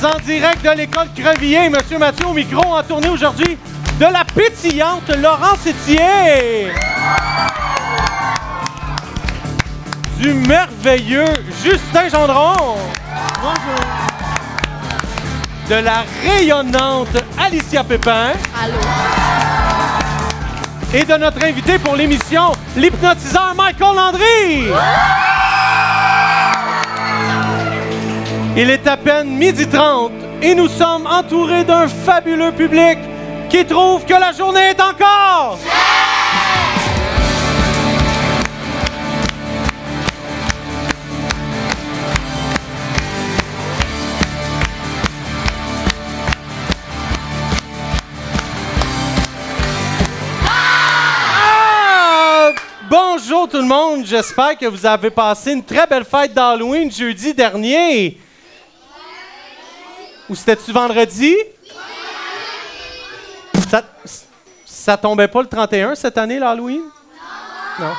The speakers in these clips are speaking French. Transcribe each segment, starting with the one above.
sommes en direct de l'école Crevier. Monsieur Mathieu au micro en tournée aujourd'hui de la pétillante Laurence Etier. Du merveilleux Justin Gendron. Bonjour. De la rayonnante Alicia Pépin. Allô? Et de notre invité pour l'émission, l'hypnotiseur Michael Landry. Il est à peine midi 30 et nous sommes entourés d'un fabuleux public qui trouve que la journée est encore. Ah! Bonjour tout le monde, j'espère que vous avez passé une très belle fête d'Halloween jeudi dernier. Ou c'était-tu vendredi? Ça, ça tombait pas le 31 cette année, l'Halloween? Non.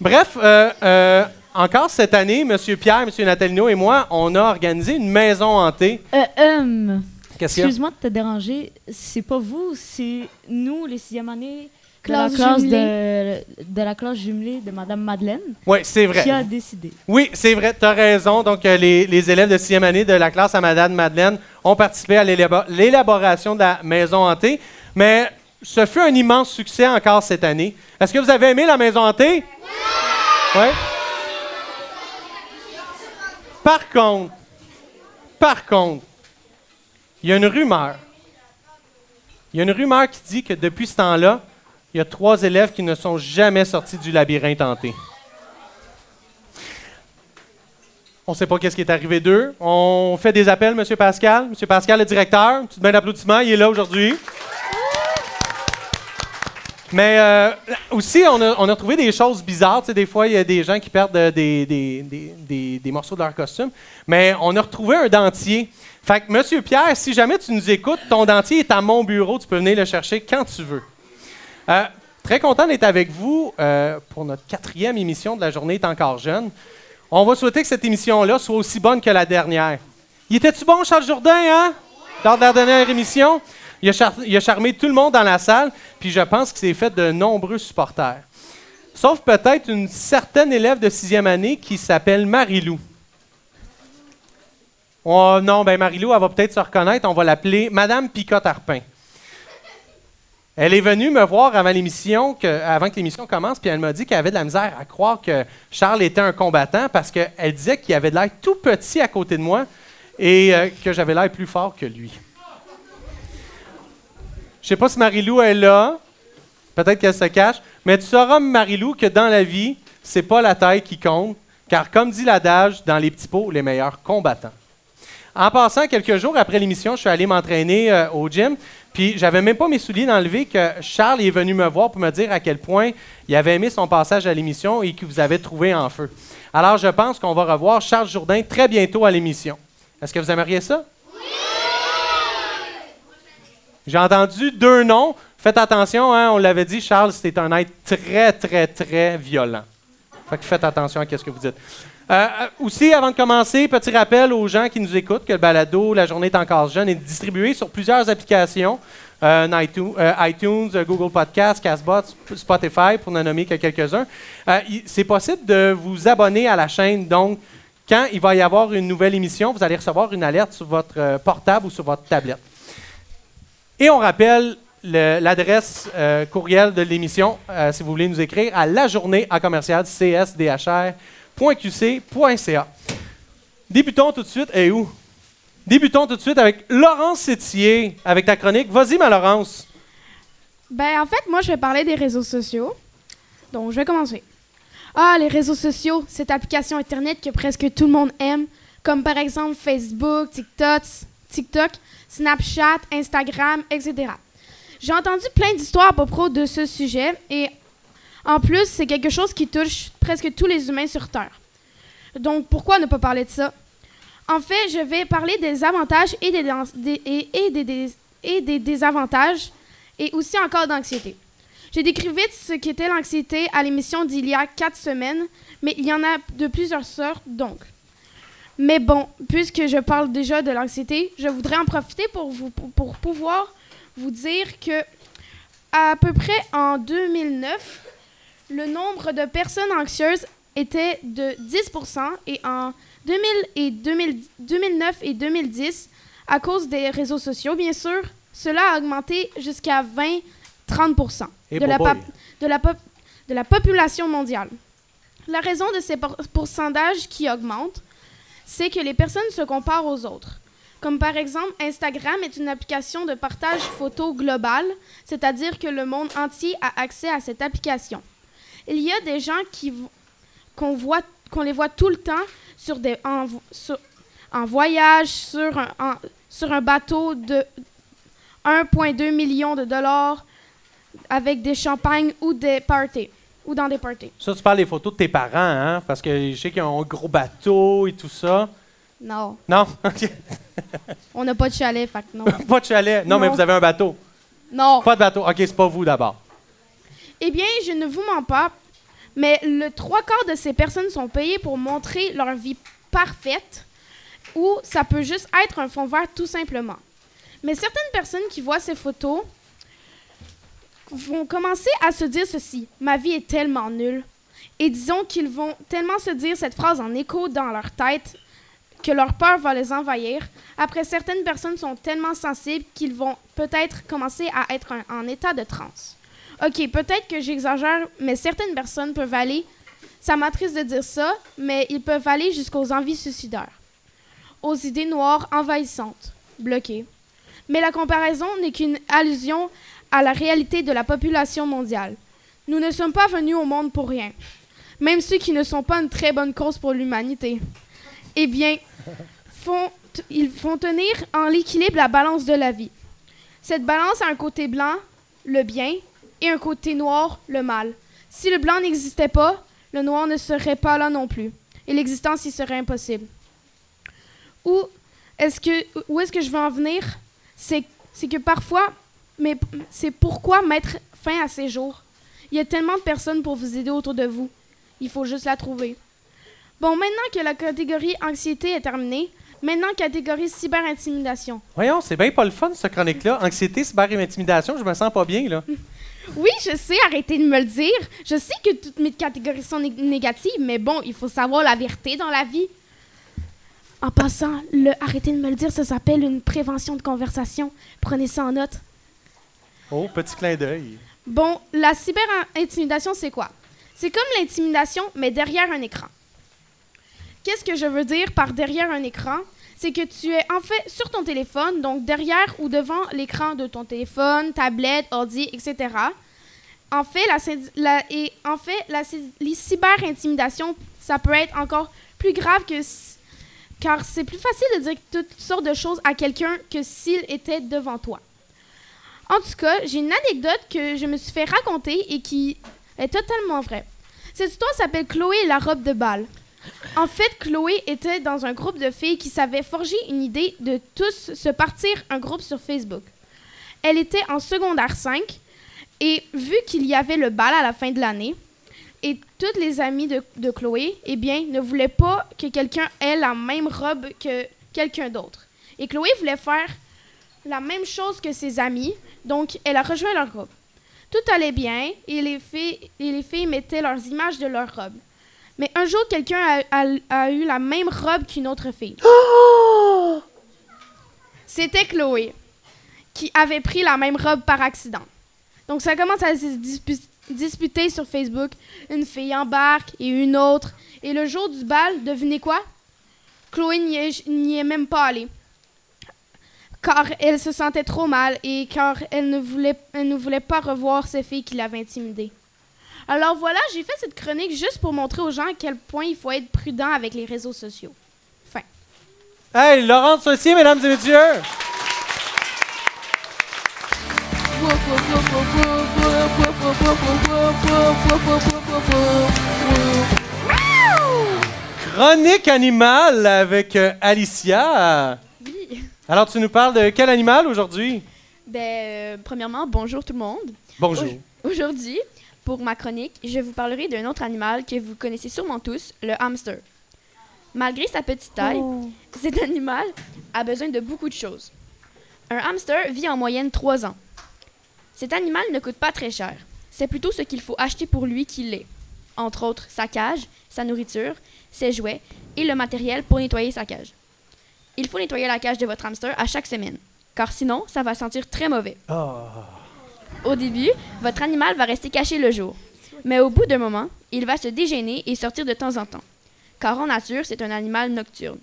Bref, euh, euh, encore cette année, M. Pierre, M. Natalino et moi, on a organisé une maison hantée. Euh, euh, Qu'est-ce a? excuse-moi de te déranger. C'est pas vous, c'est nous, les sixième années, de Classe la classe de, jumelée. de la classe jumelée de Madame Madeleine, Oui, c'est vrai. qui a décidé. Oui, c'est vrai, tu as raison. Donc, euh, les, les élèves de sixième année de la classe à Madame Madeleine ont participé à l'élabo- l'élaboration de la maison hantée. Mais ce fut un immense succès encore cette année. Est-ce que vous avez aimé la maison hantée? Oui. Par contre, par contre, il y a une rumeur. Il y a une rumeur qui dit que depuis ce temps-là, il y a trois élèves qui ne sont jamais sortis du labyrinthe hanté. On ne sait pas qu'est-ce qui est arrivé d'eux. On fait des appels, M. Pascal. M. Pascal, le directeur, petite main d'applaudissement, il est là aujourd'hui. Mais euh, aussi, on a, trouvé des choses bizarres. Tu sais, des fois, il y a des gens qui perdent euh, des- des morceaux de leur costume. Mais on a retrouvé un dentier. Fait que, Monsieur Pierre, si jamais tu nous écoutes, ton dentier est à mon bureau. Tu peux venir le chercher quand tu veux. Euh, très content d'être avec vous euh, pour notre quatrième émission de la journée est encore jeune. On va souhaiter que cette émission-là soit aussi bonne que la dernière. Il était-tu bon, Charles Jourdain, hein? Lors de la dernière émission? Il a, charmé tout le monde dans la salle, puis je pense qu'il s'est fait de nombreux supporters. Sauf peut-être une certaine élève de sixième année qui s'appelle Marilou. Oh, non, ben Marilou, elle va peut-être se reconnaître. On va l'appeler Madame Picotte-Arpin. Elle est venue me voir avant l'émission, que- avant que l'émission commence, puis elle m'a dit qu'elle avait de la misère à croire que Charles était un combattant parce qu'elle disait qu'il avait de l'air tout petit à côté de moi et euh, que j'avais l'air plus fort que lui. Je sais pas si Marilou est là, peut-être qu'elle se cache, mais tu sauras, Marilou, que dans la vie, c'est pas la taille qui compte, car comme dit l'adage, dans les petits pots, les meilleurs combattants. En passant, quelques jours après l'émission, je suis allé m'entraîner euh, au gym, puis j'avais même pas mes souliers d'enlever que Charles est venu me voir pour me dire à quel point il avait aimé son passage à l'émission et qu'il vous avait trouvé en feu. Alors, je pense qu'on va revoir Charles Jourdain très bientôt à l'émission. Est-ce que vous aimeriez ça? J'ai entendu deux noms. Faites attention, hein, on l'avait dit, Charles, c'est un être très, très, très violent. Faites attention à ce que vous dites. Euh, aussi, avant de commencer, petit rappel aux gens qui nous écoutent que le balado La journée est encore jeune est distribué sur plusieurs applications euh, iTunes, euh, iTunes, Google Podcasts, Castbox, Sp- Spotify, pour ne nommer que quelques-uns. C'est possible de vous abonner à la chaîne. Donc, quand il va y avoir une nouvelle émission, vous allez recevoir une alerte sur votre portable ou sur votre tablette. Et on rappelle le- l'adresse courriel de l'émission, si vous voulez nous écrire, à la journée à commercial csdhr.qc.ca. Débutons tout de suite. Et où? Débutons tout de suite avec Laurence Sétier, avec ta chronique. Vas-y, ma Laurence. Ben, en fait, moi, je vais parler des réseaux sociaux. Donc, je vais commencer. Ah, les réseaux sociaux, cette application Internet que presque tout le monde aime, comme par exemple Facebook, TikTok, TikTok Snapchat, Instagram, etc. J'ai entendu plein d'histoires à propos de ce sujet et en plus, c'est quelque chose qui touche presque tous les humains sur Terre. Donc, pourquoi ne pas parler de ça? En fait, je vais parler des avantages et des, et, des- et des désavantages et aussi encore d'anxiété. J'ai décrit vite ce qu'était l'anxiété à l'émission d'il y a quatre semaines, mais il y en a de plusieurs sortes, donc. Mais bon, puisque je parle déjà de l'anxiété, je voudrais en profiter pour, vous, pour pouvoir vous dire que à peu près en 2009, le nombre de personnes anxieuses était de 10% et en 2000 et 2000 2009 et 2010, à cause des réseaux sociaux, bien sûr, cela a augmenté jusqu'à 20-30 Et de, la boy. pop- de, la pop- de la population mondiale. La raison de ces pourcentages qui augmentent, c'est que les personnes se comparent aux autres. Comme par exemple, Instagram est une application de partage photo globale, c'est-à-dire que le monde entier a accès à cette application. Il y a des gens qui qu'on voit qu'on les voit tout le temps sur des en, sur- en voyage sur un, en- sur un bateau de 1,2 million de dollars avec des champagnes ou des parties ou dans des parties. Ça, tu parles des photos de tes parents, hein? Parce que je sais qu'ils ont un gros bateau et tout ça. Non, Non? OK. on n'a pas de chalet, fait que non. pas de chalet. Non, mais Non. vous avez un bateau. non. Pas de bateau. OK, c'est pas vous d'abord. Eh bien, je ne vous mens pas, mais le trois quarts de ces personnes sont payées pour montrer leur vie parfaite ou ça peut juste être un fond vert tout simplement. Mais certaines personnes qui voient ces photos vont commencer à se dire ceci ma vie est tellement nulle. Et disons qu'ils vont tellement se dire cette phrase en écho dans leur tête que leur peur va les envahir. Après, certaines personnes sont tellement sensibles qu'ils vont peut-être commencer à être en état de transe. OK, peut-être que j'exagère, mais certaines personnes peuvent aller, ça m'attriste de dire ça, mais ils peuvent aller jusqu'aux envies suicidaires, aux idées noires envahissantes, bloquées. Mais la comparaison n'est qu'une allusion à la réalité de la population mondiale. Nous ne sommes pas venus au monde pour rien, même ceux qui ne sont pas une très bonne cause pour l'humanité. Eh bien, ils font tenir en l'équilibre la balance de la vie. Cette balance a un côté blanc, le bien, et un côté noir, le mal. Si le blanc n'existait pas, le noir ne serait pas là non plus, et l'existence y serait impossible. Où est-ce que, où est-ce que je veux en venir? C'est, c'est que parfois, mais c'est pourquoi mettre fin à ces jours? Il y a tellement de personnes pour vous aider autour de vous. Il faut juste la trouver. Bon, maintenant que la catégorie anxiété est terminée, maintenant catégorie cyberintimidation. Voyons, c'est bien pas le fun, cette chronique-là. Anxiété, cyber et intimidation, je me sens pas bien, là. Oui, je sais, arrêtez de me le dire. Je sais que toutes mes catégories sont nég- négatives, mais bon, il faut savoir la vérité dans la vie. En passant, le arrêtez de me le dire, ça s'appelle une prévention de conversation. Prenez ça en note. Oh, petit clin d'œil. Bon, la cyberintimidation, c'est quoi? C'est comme l'intimidation, mais derrière un écran. Qu'est-ce que je veux dire par derrière un écran? C'est que tu es en fait sur ton téléphone, donc derrière ou devant l'écran de ton téléphone, tablette, ordi, etc. En fait, la, la- et en fait, la, les cyber-intimidations, ça peut être encore plus grave que... Car c'est plus facile de dire toutes sortes de choses à quelqu'un que s'il était devant toi. En tout cas, j'ai une anecdote que je me suis fait raconter et qui est totalement vraie. Cette histoire s'appelle Chloé la robe de bal. En fait, Chloé était dans un groupe de filles qui savaient forger une idée de tous se partir un groupe sur Facebook. Elle était en secondaire 5 et vu qu'il y avait le bal à la fin de l'année, et toutes les amies de, Chloé, eh bien, ne voulaient pas que quelqu'un ait la même robe que quelqu'un d'autre. Et Chloé voulait faire la même chose que ses amis, donc elle a rejoint leur groupe. Tout allait bien et les filles, et les filles mettaient leurs images de leur robe. Mais un jour, quelqu'un a, a- a eu la même robe qu'une autre fille. C'était Chloé, qui avait pris la même robe par accident. Donc ça commence à se dispu- disputer sur Facebook. Une fille embarque et une autre. Et le jour du bal, devinez quoi? Chloé n'y est, n'y est même pas allée. Car elle se sentait trop mal et car elle ne voulait, elle ne voulait pas revoir ces filles qui l'avaient intimidée. Alors voilà, j'ai fait cette chronique juste pour montrer aux gens à quel point il faut être prudent avec les réseaux sociaux. Fin. Hey, Laurent Saucier, mesdames et messieurs! Chronique animale avec euh, Alicia. Oui. Alors, tu nous parles de quel animal aujourd'hui? Ben, euh, premièrement, bonjour tout le monde. Bonjour. Au- Aujourd'hui, pour ma chronique, je vous parlerai d'un autre animal que vous connaissez sûrement tous, le hamster. Malgré sa petite taille, Oh. cet animal a besoin de beaucoup de choses. Un hamster vit en moyenne 3 ans. Cet animal ne coûte pas très cher. C'est plutôt ce qu'il faut acheter pour lui qui l'est. Entre autres, sa cage, sa nourriture, ses jouets et le matériel pour nettoyer sa cage. Il faut nettoyer la cage de votre hamster à chaque semaine, car sinon, ça va sentir très mauvais. Ah. Au début, votre animal va rester caché le jour. Mais au bout d'un moment, il va se dégainer et sortir de temps en temps. Car en nature, c'est un animal nocturne.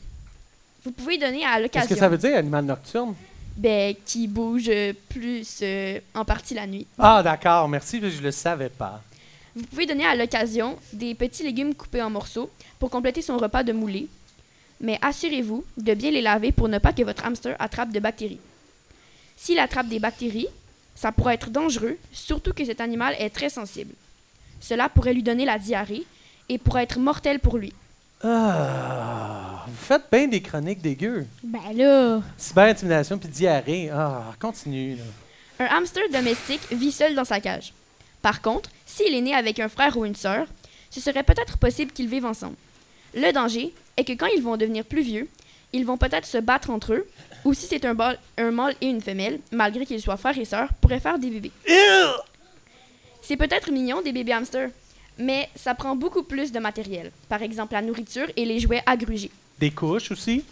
Vous pouvez donner à Qu'est-ce l'occasion que ça veut dire, animal nocturne? ben, qui bouge plus euh, en partie la nuit. Ah, d'accord, merci, je le savais pas. Vous pouvez donner à l'occasion des petits légumes coupés en morceaux pour compléter son repas de moulé. Mais assurez-vous de bien les laver pour ne pas que votre hamster attrape de bactéries. S'il attrape des bactéries, ça pourrait être dangereux, surtout que cet animal est très sensible. Cela pourrait lui donner la diarrhée et pourrait être mortel pour lui. Ah, vous faites bien des chroniques dégueu. Ben là. Cyberintimidation puis diarrhée. Ah, continue, là. Un hamster domestique vit seul dans sa cage. Par contre, s'il est né avec un frère ou une sœur, ce serait peut-être possible qu'ils vivent ensemble. Le danger est que quand ils vont devenir plus vieux, ils vont peut-être se battre entre eux, ou si c'est un, mâle et une femelle, malgré qu'ils soient frères et sœurs, pourraient faire des bébés. C'est peut-être mignon des bébés hamsters, mais ça prend beaucoup plus de matériel. Par exemple, la nourriture et les jouets à gruger. Des couches aussi?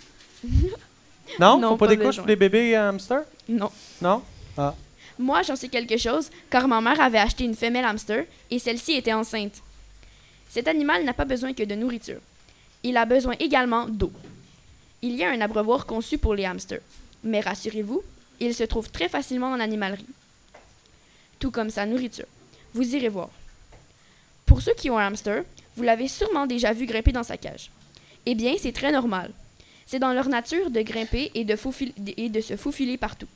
Non? Non, Faut pas, pas des couches pour les bébés hamsters? Non. Non? Moi, j'en sais quelque chose, car ma mère avait acheté une femelle hamster et celle-ci était enceinte. Cet animal n'a pas besoin que de nourriture. Il a besoin également d'eau. Il y a un abreuvoir conçu pour les hamsters. Mais rassurez-vous, il se trouve très facilement en animalerie. Tout comme sa nourriture. Vous irez voir. Pour ceux qui ont un hamster, vous l'avez sûrement déjà vu grimper dans sa cage. Eh bien, c'est très normal. C'est dans leur nature de grimper et de, se faufiler partout.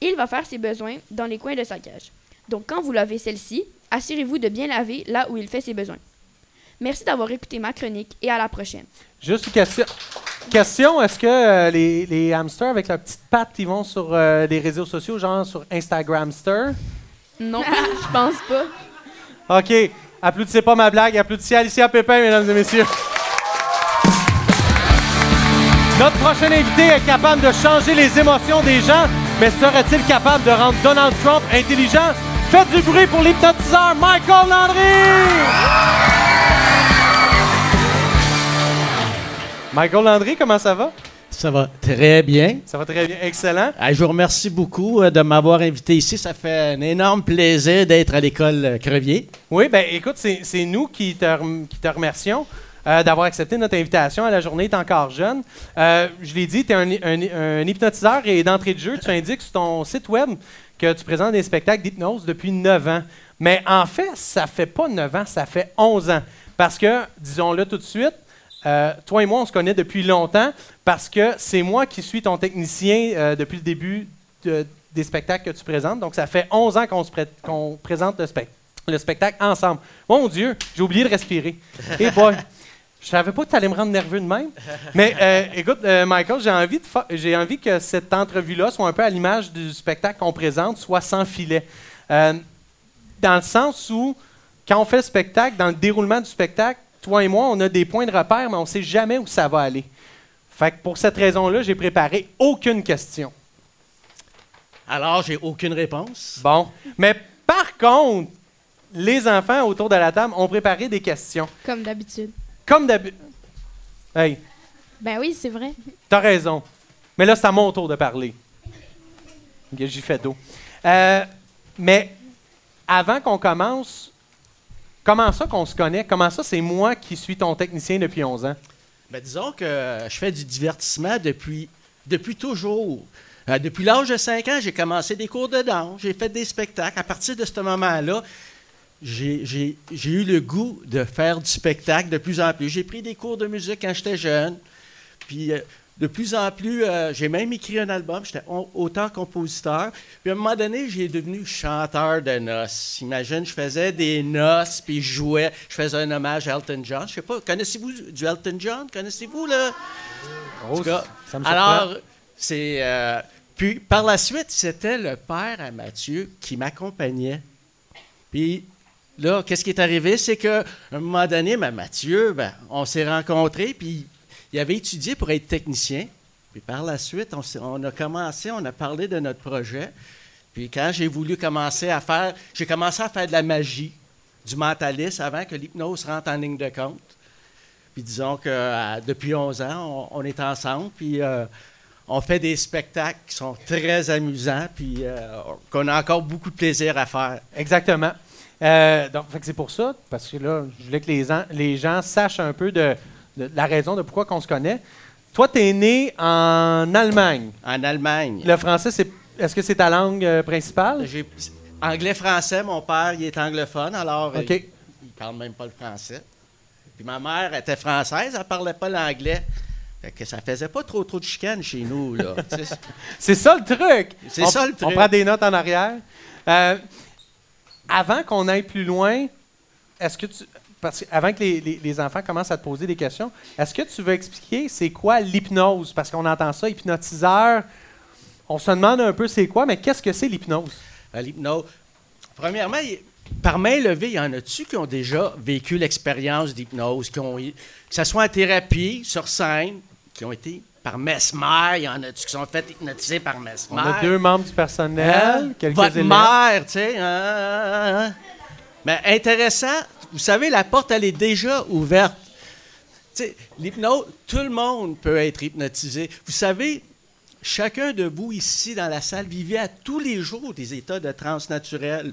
Il va faire ses besoins dans les coins de sa cage. Donc quand vous lavez celle-ci, assurez-vous de bien laver là où il fait ses besoins. Merci d'avoir écouté ma chronique et à la prochaine. Juste question. Question, est-ce que euh, les, les hamsters avec leurs petites pattes, ils vont sur euh, les réseaux sociaux, genre sur Instagramster? Non, je pense pas. OK. Applaudissez pas ma blague. Applaudissez Alicia Pépin, mesdames et messieurs. Notre prochain invité est capable de changer les émotions des gens, mais serait-il capable de rendre Donald Trump intelligent? Faites du bruit pour l'hypnotiseur Michael Landry! Michael Landry, comment ça va? Ça va très bien. Ça va très bien. Excellent. Ah, je vous remercie beaucoup euh, de m'avoir invité ici. Ça fait un énorme plaisir d'être à l'école euh, Crevier. Oui, ben écoute, c'est nous qui te, rem- qui te remercions euh, d'avoir accepté notre invitation à la journée est encore jeune. Euh, je l'ai dit, tu es un, un- un hypnotiseur et d'entrée de jeu, tu indiques sur ton site web que tu présentes des spectacles d'hypnose depuis 9 ans. Mais en fait, ça fait pas 9 ans, ça fait 11 ans. Parce que, disons-le tout de suite, euh, toi et moi, on se connaît depuis longtemps parce que c'est moi qui suis ton technicien euh, depuis le début de- des spectacles que tu présentes. Donc, ça fait 11 ans qu'on présente le, spec- le spectacle ensemble. Mon Dieu, j'ai oublié de respirer. Et boy, je savais pas que tu allais me rendre nerveux de même. Mais euh, écoute, Michael, j'ai envie, j'ai que cette entrevue-là soit un peu à l'image du spectacle qu'on présente, soit sans filet. Dans le sens où, quand on fait le spectacle, dans le déroulement du spectacle, toi et moi, on a des points de repère, mais on ne sait jamais où ça va aller. Fait que pour cette raison-là, j'ai préparé aucune question. Alors, j'ai aucune réponse. Bon. Mais par contre, les enfants autour de la table ont préparé des questions. Comme d'habitude. Comme d'habitude. Hey, Ben oui, c'est vrai. t'as raison. Mais là, c'est à mon tour de parler. J'y fais d'eau. Euh, mais avant qu'on commence, comment ça qu'on se connaît? Comment ça, c'est moi qui suis ton technicien depuis 11 ans? Ben, disons que je fais du divertissement depuis, depuis toujours. Euh, depuis l'âge de 5 ans, j'ai commencé des cours de danse, j'ai fait des spectacles. À partir de ce moment-là, j'ai eu le goût de faire du spectacle de plus en plus. J'ai pris des cours de musique quand j'étais jeune. Puis euh, de plus en plus, euh, j'ai même écrit un album. J'étais au- auteur-compositeur. Puis à un moment donné, j'ai devenu chanteur de noces. Imagine, je faisais des noces, puis je jouais. Je faisais un hommage à Elton John. Je sais pas, connaissez-vous du Elton John? Connaissez-vous, là? Tout cas, ça me. Alors, c'est. euh, puis par la suite, c'était le père à Mathieu qui m'accompagnait. Puis là, qu'est-ce qui est arrivé? C'est qu'à un moment donné, ben, Mathieu, ben, on s'est rencontrés, puis il avait étudié pour être technicien. Puis par la suite, on, a commencé, on a parlé de notre projet. Puis quand j'ai voulu commencer à faire, j'ai commencé à faire de la magie, du mentalisme avant que l'hypnose rentre en ligne de compte. Puis disons que euh, depuis 11 ans, on, est ensemble, puis euh, on fait des spectacles qui sont très amusants, puis euh, qu'on a encore beaucoup de plaisir à faire. Exactement. Donc, c'est pour ça, parce que là, je voulais que les, les gens sachent un peu de la raison de pourquoi on se connaît. Toi, tu es né en Allemagne. En Allemagne, Le français, c'est, est-ce que c'est ta langue euh, principale? j'ai anglais-français, mon père, il est anglophone, alors il, il parle même pas le français. Puis ma mère était française, elle parlait pas l'anglais. Fait que ça faisait pas trop trop de chicane chez nous, là. C'est ça le truc. C'est On- ça, le On truc. prend des notes en arrière. Euh, avant qu'on aille plus loin, est-ce que tu. Parce que avant que les, les- les enfants commencent à te poser des questions, est-ce que tu veux expliquer c'est quoi l'hypnose? Parce qu'on entend ça, hypnotiseur. On se demande un peu c'est quoi, mais qu'est-ce que c'est l'hypnose? à l'hypnose. Premièrement, par main levée, il y en a-tu qui ont déjà vécu l'expérience d'hypnose, qui ont, que ce soit en thérapie, sur scène, qui ont été par Mesmer, il y en a-tu qui sont fait hypnotiser par Mesmer? On a deux membres du personnel, Hein? quelques Votre élèves. mère, tu sais. hein, hein. Mais intéressant, vous savez, la porte, elle est déjà ouverte. Tu sais, l'hypnose, tout le monde peut être hypnotisé. Vous savez, chacun de vous ici dans la salle vivait à tous les jours des états de transe naturelle.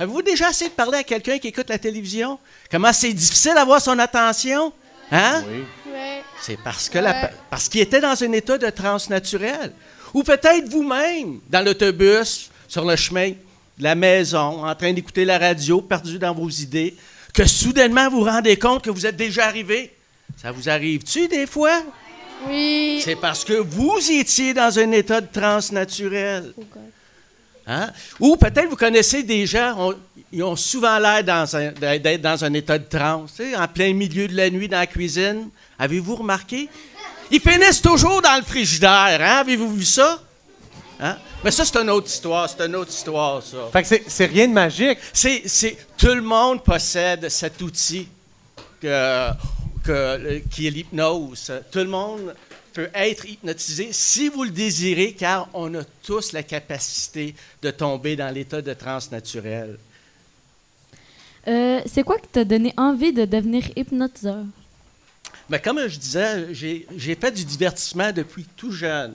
Avez-vous déjà essayé de parler à quelqu'un qui écoute la télévision? Comment c'est difficile d'avoir son attention? Hein? Ouais. C'est parce que la- parce qu'il était dans un état de transe naturelle. Ou peut-être vous-même, dans l'autobus, sur le chemin de la maison, en train d'écouter la radio, perdu dans vos idées, que soudainement vous vous rendez compte que vous êtes déjà arrivé. Ça vous arrive-tu des fois? Oui. C'est parce que vous étiez dans un état de transe naturelle. Oh. Hein? Ou peut-être vous connaissez des gens, on- ils ont souvent l'air dans un- d'être dans un état de transe, tu sais, en plein milieu de la nuit dans la cuisine. Avez-vous remarqué? Ils finissent toujours dans le frigidaire, hein? Avez-vous vu ça? Hein? Mais ça, c'est une autre histoire, c'est une autre histoire, ça. Fait que c'est, c'est rien de magique. C'est, c'est- tout le monde possède cet outil que, que- qui est l'hypnose. Tout le monde peut être hypnotisé si vous le désirez, car on a tous la capacité de tomber dans l'état de transe naturelle. Euh, c'est quoi qui t'a donné envie de devenir hypnotiseur? Mais comme je disais, j'ai, j'ai fait du divertissement depuis tout jeune.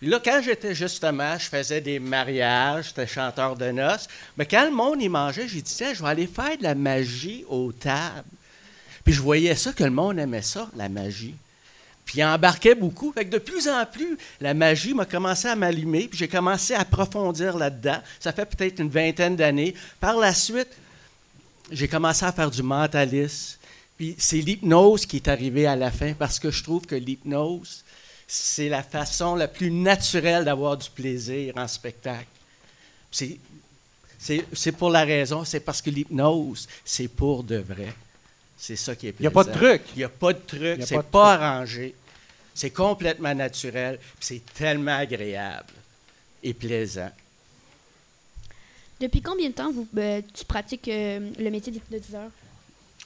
Puis là, quand j'étais justement, je faisais des mariages, j'étais chanteur de noces. Mais quand le monde y mangeait, j'ai dit, je vais aller faire de la magie aux tables. Puis je voyais ça, que le monde aimait ça, la magie. Puis il embarquait beaucoup. Fait que de plus en plus, la magie m'a commencé à m'allumer, puis j'ai commencé à approfondir là-dedans. Ça fait peut-être une vingtaine d'années. Par la suite, j'ai commencé à faire du mentalisme. Puis c'est l'hypnose qui est arrivée à la fin parce que je trouve que l'hypnose, c'est la façon la plus naturelle d'avoir du plaisir en spectacle. C'est, pour la raison, c'est parce que l'hypnose, c'est pour de vrai. C'est ça qui est Il n'y a pas de plaisant. truc. Il n'y a pas de truc, c'est pas pas, arrangé. C'est complètement naturel, puis c'est tellement agréable et plaisant. Depuis combien de temps vous, euh, tu pratiques euh, le métier d'hypnotiseur?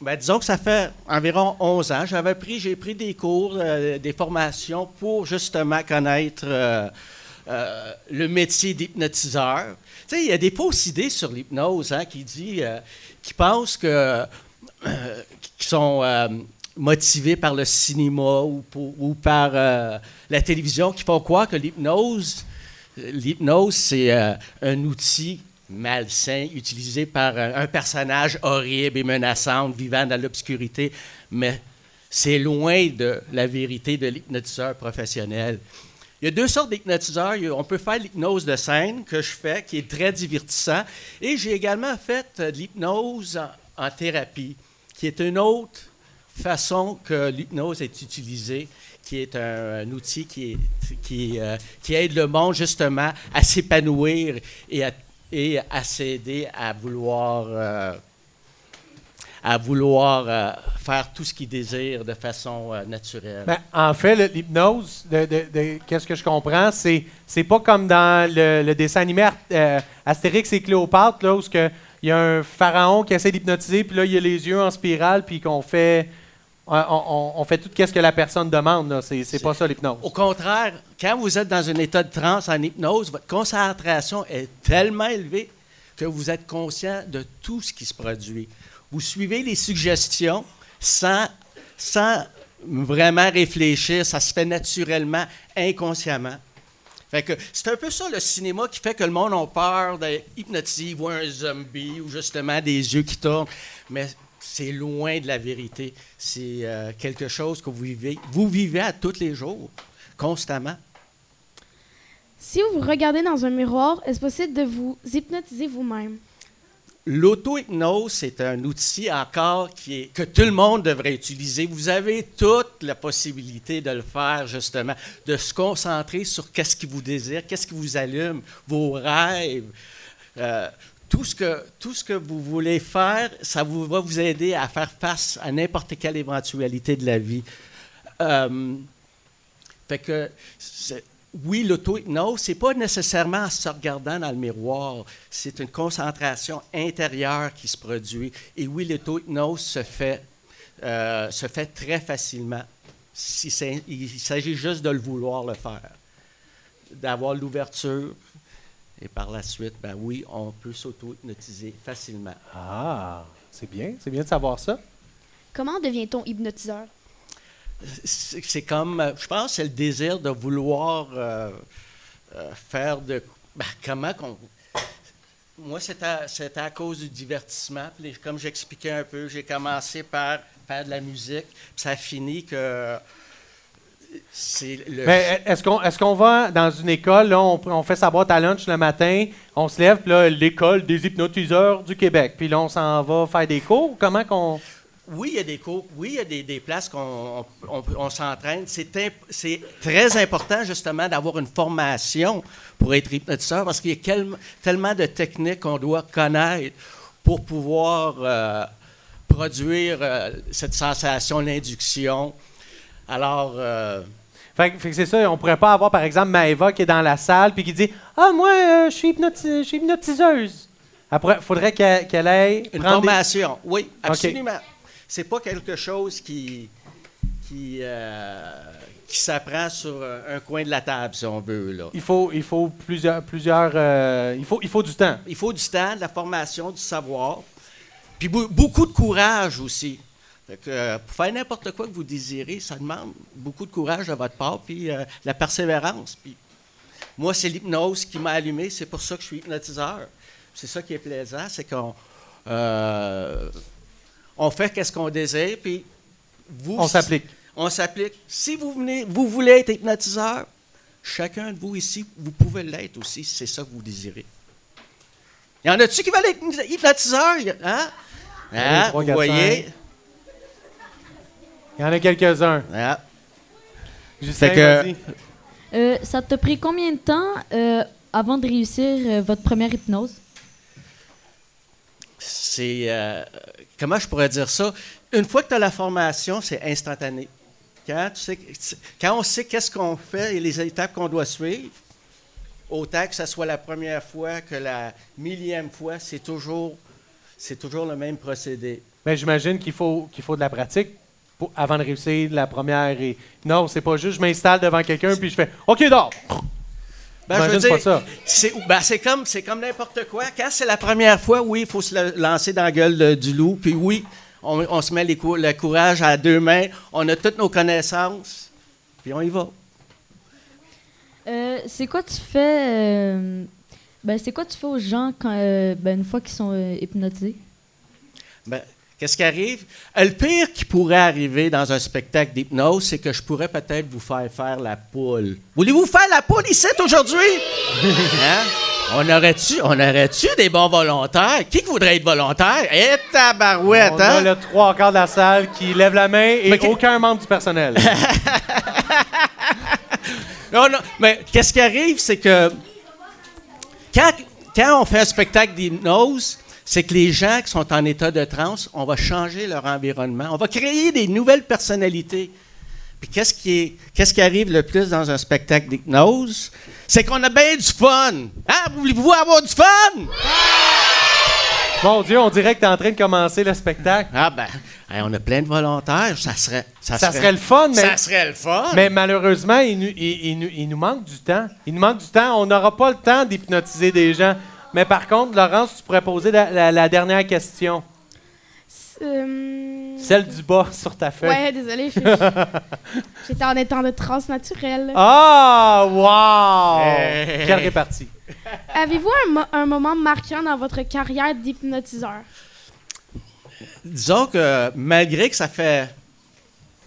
Ben, disons que ça fait environ 11 ans. J'avais pris, j'ai pris des cours, euh, des formations pour justement connaître euh, euh, le métier d'hypnotiseur. Tu sais, il y a des fausses idées sur l'hypnose hein, qui dit, qui pensent que, qui sont motivés par le cinéma ou, ou par la télévision, qui font croire que l'hypnose, l'hypnose c'est un outil malsain utilisé par un, personnage horrible et menaçant vivant dans l'obscurité, mais c'est loin de la vérité de l'hypnotiseur professionnel. Il y a deux sortes d'hypnotiseurs. On peut faire l'hypnose de scène que je fais, qui est très divertissant, et j'ai également fait euh, de l'hypnose en, thérapie, qui est une autre façon que l'hypnose est utilisée, qui est un, outil qui, euh, qui aide le monde justement à s'épanouir et à, et à s'aider à vouloir, euh, à vouloir euh, faire tout ce qu'il désire de façon euh, naturelle. Ben, en fait, l'hypnose, qu'est-ce que je comprends, c'est c'est pas comme dans le, dessin animé Astérix et Cléopâtre, là, où il y a un pharaon qui essaie d'hypnotiser, puis là, il y a les yeux en spirale, puis qu'on fait. On, on- on fait tout ce que la personne demande. C'est pas ça l'hypnose. Au contraire, quand vous êtes dans un état de transe en hypnose, votre concentration est tellement élevée que vous êtes conscient de tout ce qui se produit. Vous suivez les suggestions sans, sans vraiment réfléchir, ça se fait naturellement, inconsciemment. Fait que c'est un peu ça le cinéma qui fait que le monde a peur d'être hypnotisé, voit un zombie ou justement des yeux qui tournent. Mais c'est loin de la vérité. C'est euh, quelque chose que vous vivez. Vous vivez à tous les jours, constamment. Si vous vous regardez dans un miroir, est-ce possible de vous hypnotiser vous-même? L'auto-hypnose, c'est un outil encore qui est, que tout le monde devrait utiliser. Vous avez toute la possibilité de le faire, justement, de se concentrer sur qu'est-ce qui vous désire, qu'est-ce qui vous allume, vos rêves. Euh, tout, ce que, tout ce que vous voulez faire, ça va vous aider à faire face à n'importe quelle éventualité de la vie. Euh, oui, l'auto-hypnose, c'est pas nécessairement en se regardant dans le miroir, c'est une concentration intérieure qui se produit. Et oui, l'auto-hypnose se fait, euh, se fait très facilement. Si il s'agit juste de le vouloir le faire, d'avoir l'ouverture. Et par la suite, ben oui, on peut s'auto-hypnotiser facilement. Ah, c'est bien. C'est bien de savoir ça. Comment devient-on hypnotiseur? c'est comme, euh, je pense, c'est le désir de vouloir euh, euh, faire de. ben, comment qu'on. Moi, c'était à, à cause du divertissement. Puis, comme j'expliquais un peu, j'ai commencé par faire de la musique. Puis ça a fini que. C'est le. Mais est-ce qu'on est va dans une école, là, on, on fait sa boîte à lunch le matin, on se lève, puis là, l'école des hypnotiseurs du Québec, puis là, on s'en va faire des cours? Comment qu'on. Oui, il y a des cours, oui, il y a des, des places qu'on on, on- on s'entraîne. C'est très important, justement, d'avoir une formation pour être hypnotiseur parce qu'il y a quel- tellement de techniques qu'on doit connaître pour pouvoir euh, produire euh, cette sensation d'induction. Alors, euh, Fait, que- c'est ça, on pourrait pas avoir, par exemple, Maëva qui est dans la salle, puis qui dit Ah, moi, euh, je suis hypnotiseuse. Après, il faudrait qu'elle qu'elle aille. une des- formation, oui, absolument. C'est pas quelque chose qui, qui, euh, qui s'apprend sur un, coin de la table, si on veut. Là. Il faut, il faut plusieurs. plusieurs euh, il, faut, il faut du temps. Il faut du temps, de la formation, du savoir, puis beaucoup de courage aussi. Que, euh, pour faire n'importe quoi que vous désirez, ça demande beaucoup de courage de votre part, puis euh, la persévérance. Puis moi, c'est l'hypnose qui m'a allumé, c'est pour ça que je suis hypnotiseur. C'est ça qui est plaisant, c'est qu'on euh, on fait qu'est-ce qu'on désire, puis vous... On s'applique. On s'applique. Si vous, venez, vous voulez être hypnotiseur, chacun de vous ici, vous pouvez l'être aussi, si c'est ça que vous désirez. Il y en a-tu qui veulent être hypnotiseur? Hein? Hein? Vous voyez? Il y en a quelques-uns. Hein? Justin, que-. Euh, ça t'a pris combien de temps euh, avant de réussir euh, votre première hypnose? C'est. euh, comment je pourrais dire ça? Une fois que tu as la formation, c'est instantané. Quand, tu sais, quand on sait qu'est-ce qu'on fait et les étapes qu'on doit suivre, autant que ce soit la première fois que la millième fois, c'est toujours, c'est toujours le même procédé. Ben, j'imagine qu'il faut, qu'il faut de la pratique pour- avant de réussir la première. Et... Non, c'est pas juste je m'installe devant quelqu'un puis je fais OK, dors. Ben, je veux pas dire, ça. C'est ben, c'est comme, c'est comme n'importe quoi. Quand c'est la première fois, oui, il faut se le- lancer dans la gueule de- du loup. Puis oui, on, on se met les cou- le courage à deux mains. On a toutes nos connaissances. Puis on y va. Euh, c'est quoi tu fais euh, ben, c'est quoi tu fais aux gens quand, euh, ben, une fois qu'ils sont euh, hypnotisés? Ben, Qu'est-ce qui arrive? Le pire qui pourrait arriver dans un spectacle d'hypnose, c'est que je pourrais peut-être vous faire faire la poule. Voulez-vous faire la poule ici aujourd'hui? Hein? On aurait-tu on aurait-tu des bons volontaires? Qui voudrait être volontaire? Eh, tabarouette, On a hein? le trois quarts de la salle qui lève la main et Mais que- aucun membre du personnel. Non, non, mais qu'est-ce qui arrive, c'est que quand, quand on fait un spectacle d'hypnose, c'est que les gens qui sont en état de transe, on va changer leur environnement. On va créer des nouvelles personnalités. Puis qu'est-ce qui, est, qu'est-ce qui arrive le plus dans un spectacle d'hypnose? C'est qu'on a bien du fun. Hein? Voulez-vous avoir du fun? Mon Dieu, on dirait que tu es en train de commencer le spectacle. Ah ben, hey, on a plein de volontaires. Ça serait, ça Ça serait, serait le fun, mais, ça serait le fun. mais malheureusement, il nous, il- il nous- il nous manque du temps. Il nous manque du temps. On n'aura pas le temps d'hypnotiser des gens. Mais par contre, Laurence, tu pourrais poser la, la- la dernière question. Euh, Celle du bas sur ta feuille. Ouais, désolé. J'étais en état de transe naturelle. Ah, wow! Hey. Quelle répartie. Avez-vous un, mo- un moment marquant dans votre carrière d'hypnotiseur? Disons que malgré que ça fait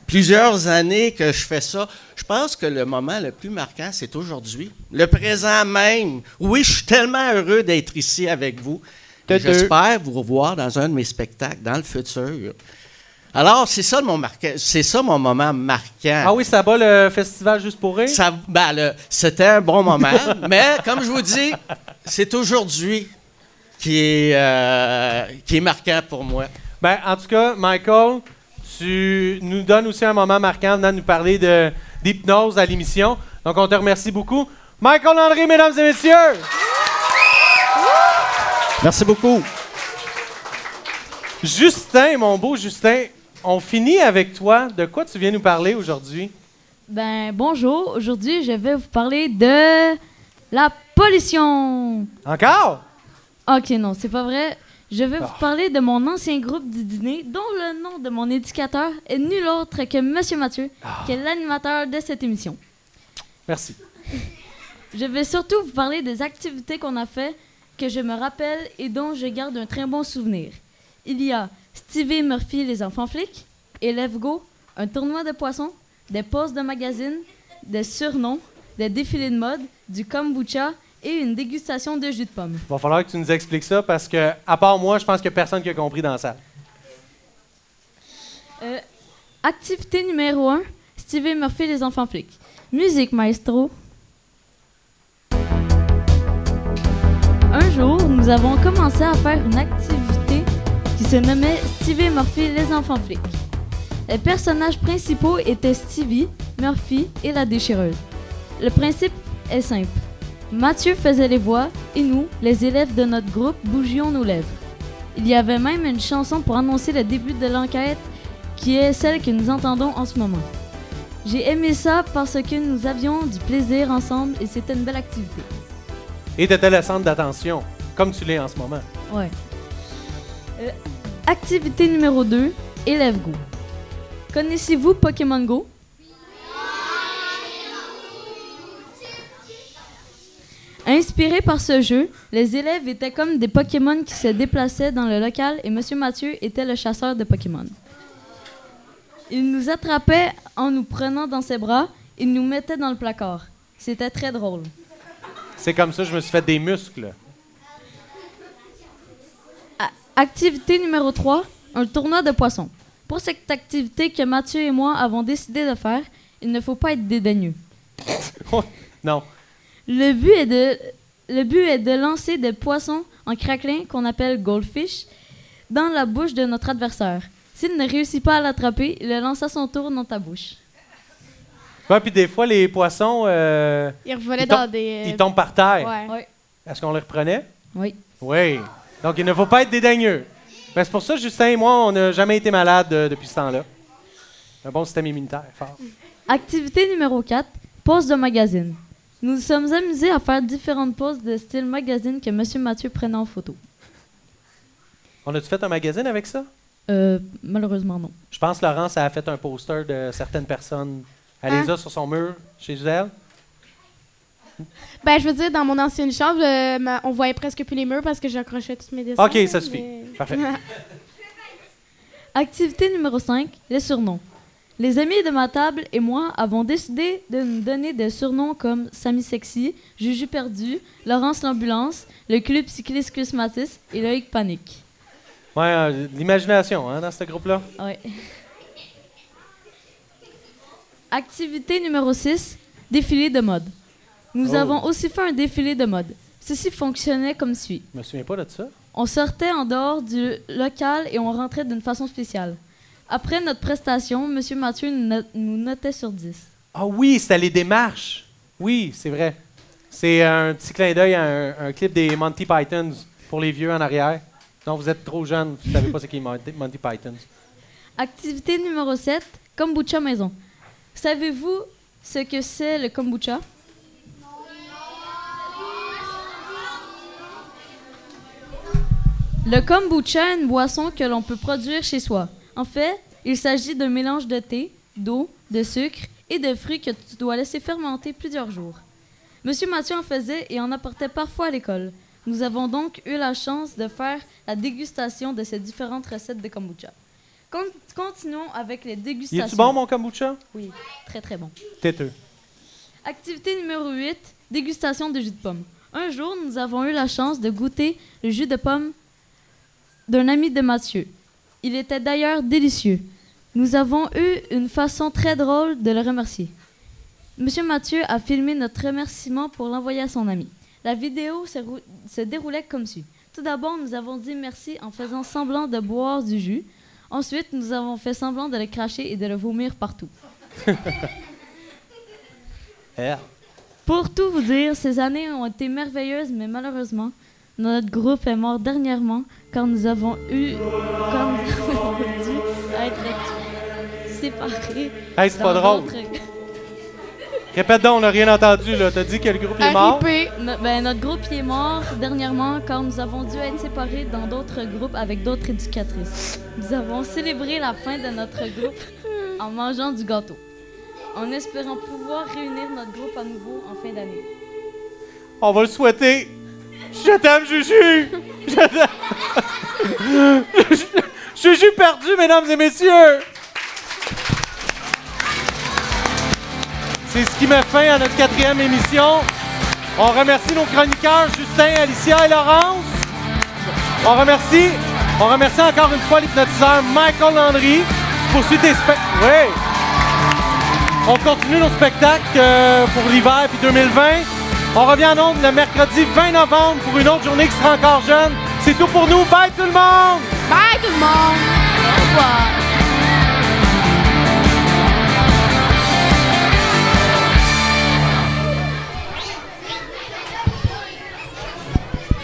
plusieurs années que je fais ça, je pense que le moment le plus marquant, c'est aujourd'hui. Le présent même. Oui, je suis tellement heureux d'être ici avec vous. J'espère vous revoir dans un de mes spectacles dans le futur. Alors, c'est ça mon marquant, c'est ça mon moment marquant. Ah oui, ça bat le festival juste pour rire? Ça, ben, c'était un bon moment, mais comme je vous dis, c'est aujourd'hui qui est, euh, qui est marquant pour moi. Ben, en tout cas, Michael, tu nous donnes aussi un moment marquant venant nous parler de, d'hypnose à l'émission. Donc, on te remercie beaucoup. Michael André, mesdames et messieurs! Merci beaucoup. Justin, mon beau Justin, on finit avec toi. De quoi tu viens nous parler aujourd'hui? Ben, bonjour. Aujourd'hui, je vais vous parler de la pollution. Encore? Ok, non, c'est pas vrai. Je vais Ah. vous parler de mon ancien groupe du dîner, dont le nom de mon éducateur est nul autre que Monsieur Mathieu, Ah. qui est l'animateur de cette émission. Merci. Je vais surtout vous parler des activités qu'on a fait, que je me rappelle et dont je garde un très bon souvenir. Il y a Stevie Murphy, les enfants flics, Élève Go, un tournoi de poissons, des pauses de magazine, des surnoms, des défilés de mode, du kombucha et une dégustation de jus de pomme. Il va falloir que tu nous expliques ça parce que, à part moi, je pense a personne qui a compris dans ça. Euh, activité numéro 1, Stevie Murphy, les enfants flics. Musique, maestro. Un jour, nous avons commencé à faire une activité qui se nommait Stevie Murphy, les enfants flics. Les personnages principaux étaient Stevie, Murphy et la déchireuse. Le principe est simple. Mathieu faisait les voix et nous, les élèves de notre groupe, bougions nos lèvres. Il y avait même une chanson pour annoncer le début de l'enquête qui est celle que nous entendons en ce moment. J'ai aimé ça parce que nous avions du plaisir ensemble et c'était une belle activité. Et tu étais le centre d'attention, comme tu l'es en ce moment. Ouais. Euh, activité numéro 2, Élève Go. Connaissez-vous Pokémon Go? Inspirés par ce jeu, les élèves étaient comme des Pokémon qui se déplaçaient dans le local et Monsieur Mathieu était le chasseur de Pokémon. Il nous attrapait en nous prenant dans ses bras et nous mettait dans le placard. C'était très drôle. C'est comme ça que je me suis fait des muscles. Activité numéro 3, un tournoi de poissons. Pour cette activité que Mathieu et moi avons décidé de faire, il ne faut pas être dédaigneux. non. Le but est de, le but est de lancer des poissons en craquelin qu'on appelle goldfish dans la bouche de notre adversaire. S'il ne réussit pas à l'attraper, il le lance à son tour dans ta bouche. Ouais, puis des fois, les poissons, euh, Ils dans tombent- des. ils tombent par terre. Ouais. Est-ce qu'on les reprenait? Oui. Oui. Donc, il ne faut pas être dédaigneux. Ben, c'est pour ça, Justin et moi, on n'a jamais été malades euh, depuis ce temps-là. Un bon système immunitaire, fort. Activité numéro 4, pause de magazine. Nous nous sommes amusés à faire différentes poses de style magazine que Monsieur Mathieu prenait en photo. On a-tu fait un magazine avec ça? Euh, malheureusement non. Je pense que Laurence a fait un poster de certaines personnes. Elle les Hein? a sur son mur chez elle. Ben, je veux dire, dans mon ancienne chambre, euh, ma- on voyait presque plus les murs parce que j'accrochais tous mes dessins. OK, ça suffit. mais- Parfait. Activité numéro 5, les surnoms. Les amis de ma table et moi avons décidé de nous donner des surnoms comme Samy Sexy, Juju Perdu, Laurence l'Ambulance, le Club Cycliste Christmatis et Loïc Panique. Ouais, euh, l'imagination hein, dans ce groupe-là. Ouais. Activité numéro 6, défilé de mode. Nous Oh. avons aussi fait un défilé de mode. Ceci fonctionnait comme suit. Je me souviens pas de ça. On sortait en dehors du local et on rentrait d'une façon spéciale. Après notre prestation, M. Mathieu nous no- nous notait sur 10. Ah oui, c'était les démarches. Oui, c'est vrai. C'est un petit clin d'œil à un, un clip des Monty Pythons pour les vieux en arrière. Non, vous êtes trop jeune, vous savez pas ce qu'est Monty, Monty Python. Activité numéro 7, kombucha maison. Savez-vous ce que c'est le kombucha? Le kombucha est une boisson que l'on peut produire chez soi. En fait, il s'agit d'un mélange de thé, d'eau, de sucre et de fruits que tu dois laisser fermenter plusieurs jours. Monsieur Mathieu en faisait et en apportait parfois à l'école. Nous avons donc eu la chance de faire la dégustation de ces différentes recettes de kombucha. Con- continuons avec les dégustations. est-tu bon, mon kombucha? Oui, très très bon. Têteux. Activité numéro 8, dégustation de jus de pomme. Un jour, nous avons eu la chance de goûter le jus de pomme d'un ami de Mathieu. Il était d'ailleurs délicieux. Nous avons eu une façon très drôle de le remercier. Monsieur Mathieu a filmé notre remerciement pour l'envoyer à son ami. La vidéo se, rou- se déroulait comme suit. Tout d'abord, nous avons dit merci en faisant semblant de boire du jus. Ensuite, nous avons fait semblant de le cracher et de le vomir partout. Pour tout vous dire, ces années ont été merveilleuses, mais malheureusement, notre groupe est mort dernièrement quand nous avons eu, quand nous avons dû être séparés. Hey, c'est pas drôle. Répète donc, on n'a rien entendu, là. T'as dit que le groupe est mort? No- ben, notre groupe est mort dernièrement quand nous avons dû être séparés dans d'autres groupes avec d'autres éducatrices. Nous avons célébré la fin de notre groupe en mangeant du gâteau, en espérant pouvoir réunir notre groupe à nouveau en fin d'année. On va le souhaiter. Je t'aime, Juju! Je t'aime. Juju perdu, mesdames et messieurs! C'est ce qui met fin à notre quatrième émission. On remercie nos chroniqueurs Justin, Alicia et Laurence. On remercie, on remercie encore une fois l'hypnotiseur Michael Landry. Tu poursuis tes spectacles. Oui! On continue nos spectacles euh, pour l'hiver puis 2020. On revient en ondes le mercredi 20 novembre pour une autre journée qui sera encore jeune. C'est tout pour nous. Bye tout le monde! Bye tout le monde! Au revoir.